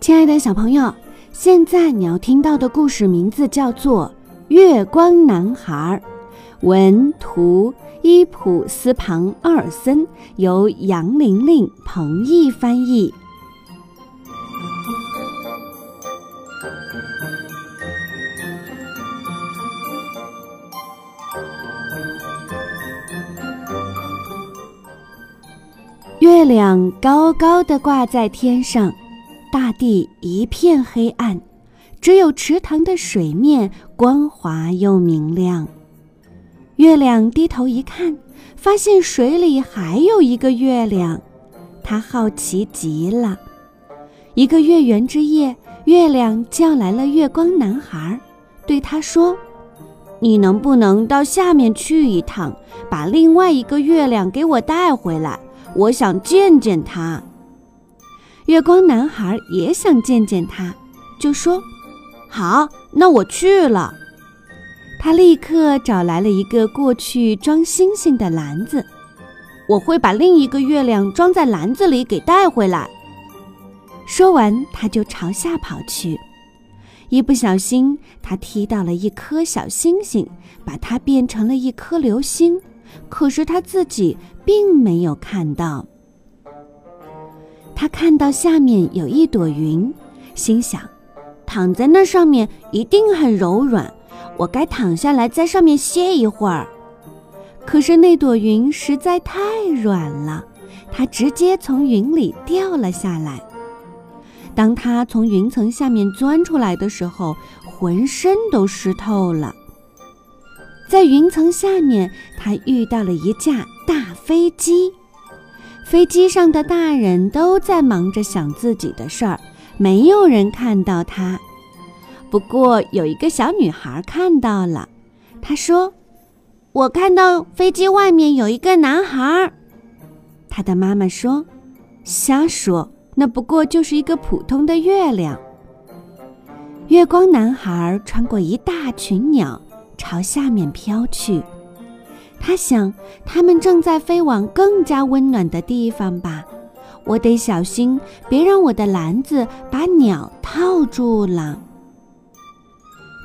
亲爱的小朋友，现在你要听到的故事名字叫做《月光男孩》，文图伊普斯庞奥尔森，由杨玲玲、彭毅翻译。月亮高高的挂在天上，大地一片黑暗，只有池塘的水面光滑又明亮。月亮低头一看，发现水里还有一个月亮，他好奇极了。一个月圆之夜，月亮叫来了月光男孩，对他说：“你能不能到下面去一趟，把另外一个月亮给我带回来？”我想见见他。月光男孩也想见见他，就说：“好，那我去了。”他立刻找来了一个过去装星星的篮子，我会把另一个月亮装在篮子里给带回来。说完，他就朝下跑去。一不小心，他踢到了一颗小星星，把它变成了一颗流星。可是他自己并没有看到。他看到下面有一朵云，心想：躺在那上面一定很柔软，我该躺下来在上面歇一会儿。可是那朵云实在太软了，它直接从云里掉了下来。当他从云层下面钻出来的时候，浑身都湿透了。在云层下面，他遇到了一架大飞机。飞机上的大人都在忙着想自己的事儿，没有人看到他。不过有一个小女孩看到了，她说：“我看到飞机外面有一个男孩。”他的妈妈说：“瞎说，那不过就是一个普通的月亮。”月光男孩穿过一大群鸟。朝下面飘去，他想，他们正在飞往更加温暖的地方吧。我得小心，别让我的篮子把鸟套住了。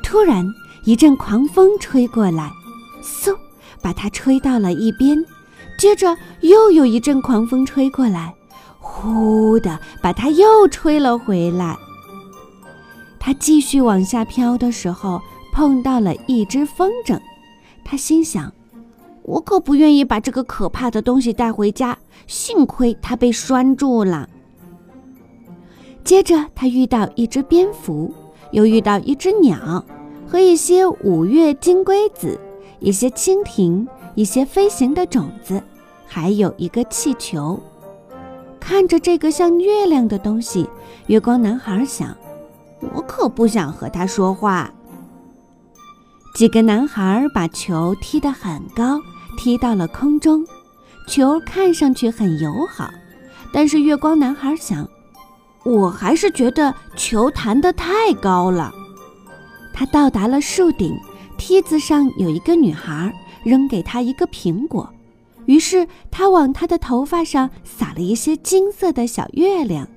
突然，一阵狂风吹过来，嗖，把它吹到了一边。接着，又有一阵狂风吹过来，呼的，把它又吹了回来。它继续往下飘的时候。碰到了一只风筝，他心想：“我可不愿意把这个可怕的东西带回家。”幸亏它被拴住了。接着，他遇到一只蝙蝠，又遇到一只鸟，和一些五月金龟子，一些蜻蜓，一些飞行的种子，还有一个气球。看着这个像月亮的东西，月光男孩想：“我可不想和他说话。”几个男孩把球踢得很高，踢到了空中。球看上去很友好，但是月光男孩想，我还是觉得球弹得太高了。他到达了树顶，梯子上有一个女孩扔给他一个苹果，于是他往她的头发上撒了一些金色的小月亮，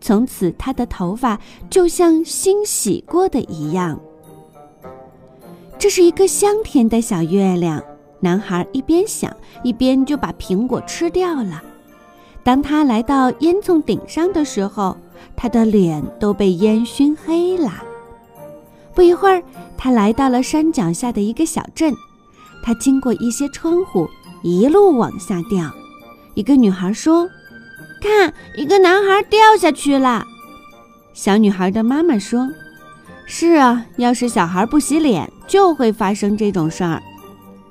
从此她的头发就像新洗过的一样。这是一个香甜的小月亮，男孩一边想，一边就把苹果吃掉了。当他来到烟囱顶上的时候，他的脸都被烟熏黑了。不一会儿，他来到了山脚下的一个小镇。他经过一些窗户，一路往下掉。一个女孩说：“看，一个男孩掉下去了。”小女孩的妈妈说。是啊，要是小孩不洗脸，就会发生这种事儿。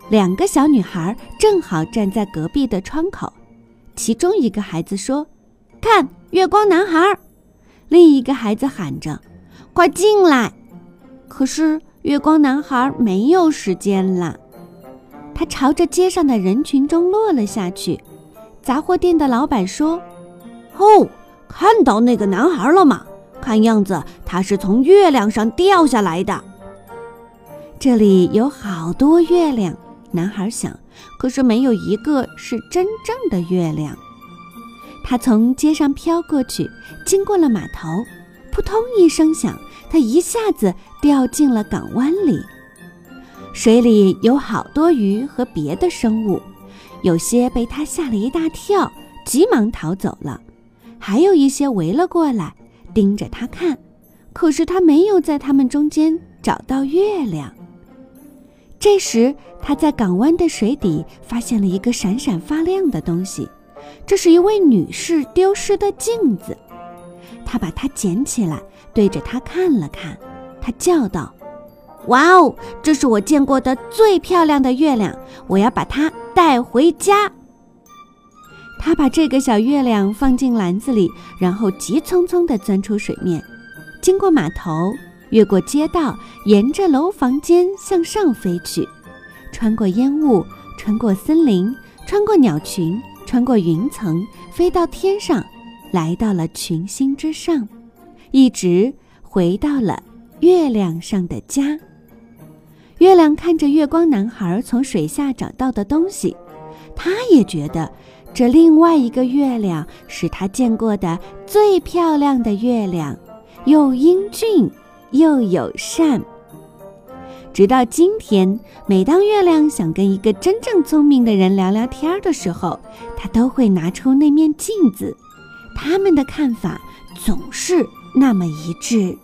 两个小女孩正好站在隔壁的窗口，其中一个孩子说：“看，月光男孩。”另一个孩子喊着：“快进来！”可是月光男孩没有时间了，他朝着街上的人群中落了下去。杂货店的老板说：“哦，看到那个男孩了吗？”看样子他是从月亮上掉下来的。这里有好多月亮，男孩想，可是没有一个是真正的月亮。他从街上飘过去，经过了码头，扑通一声响，他一下子掉进了港湾里。水里有好多鱼和别的生物，有些被他吓了一大跳，急忙逃走了；还有一些围了过来，盯着他看。可是他没有在他们中间找到月亮。这时，他在港湾的水底发现了一个闪闪发亮的东西，这是一位女士丢失的镜子。他把它捡起来，对着它看了看，他叫道：“哇哦，这是我见过的最漂亮的月亮！我要把它带回家。”他把这个小月亮放进篮子里，然后急匆匆地钻出水面，经过码头。越过街道，沿着楼房间向上飞去，穿过烟雾，穿过森林，穿过鸟群，穿过云层，飞到天上，来到了群星之上，一直回到了月亮上的家。月亮看着月光男孩从水下找到的东西，他也觉得这另外一个月亮是他见过的最漂亮的月亮，又英俊。又友善。直到今天，每当月亮想跟一个真正聪明的人聊聊天的时候，他都会拿出那面镜子。他们的看法总是那么一致。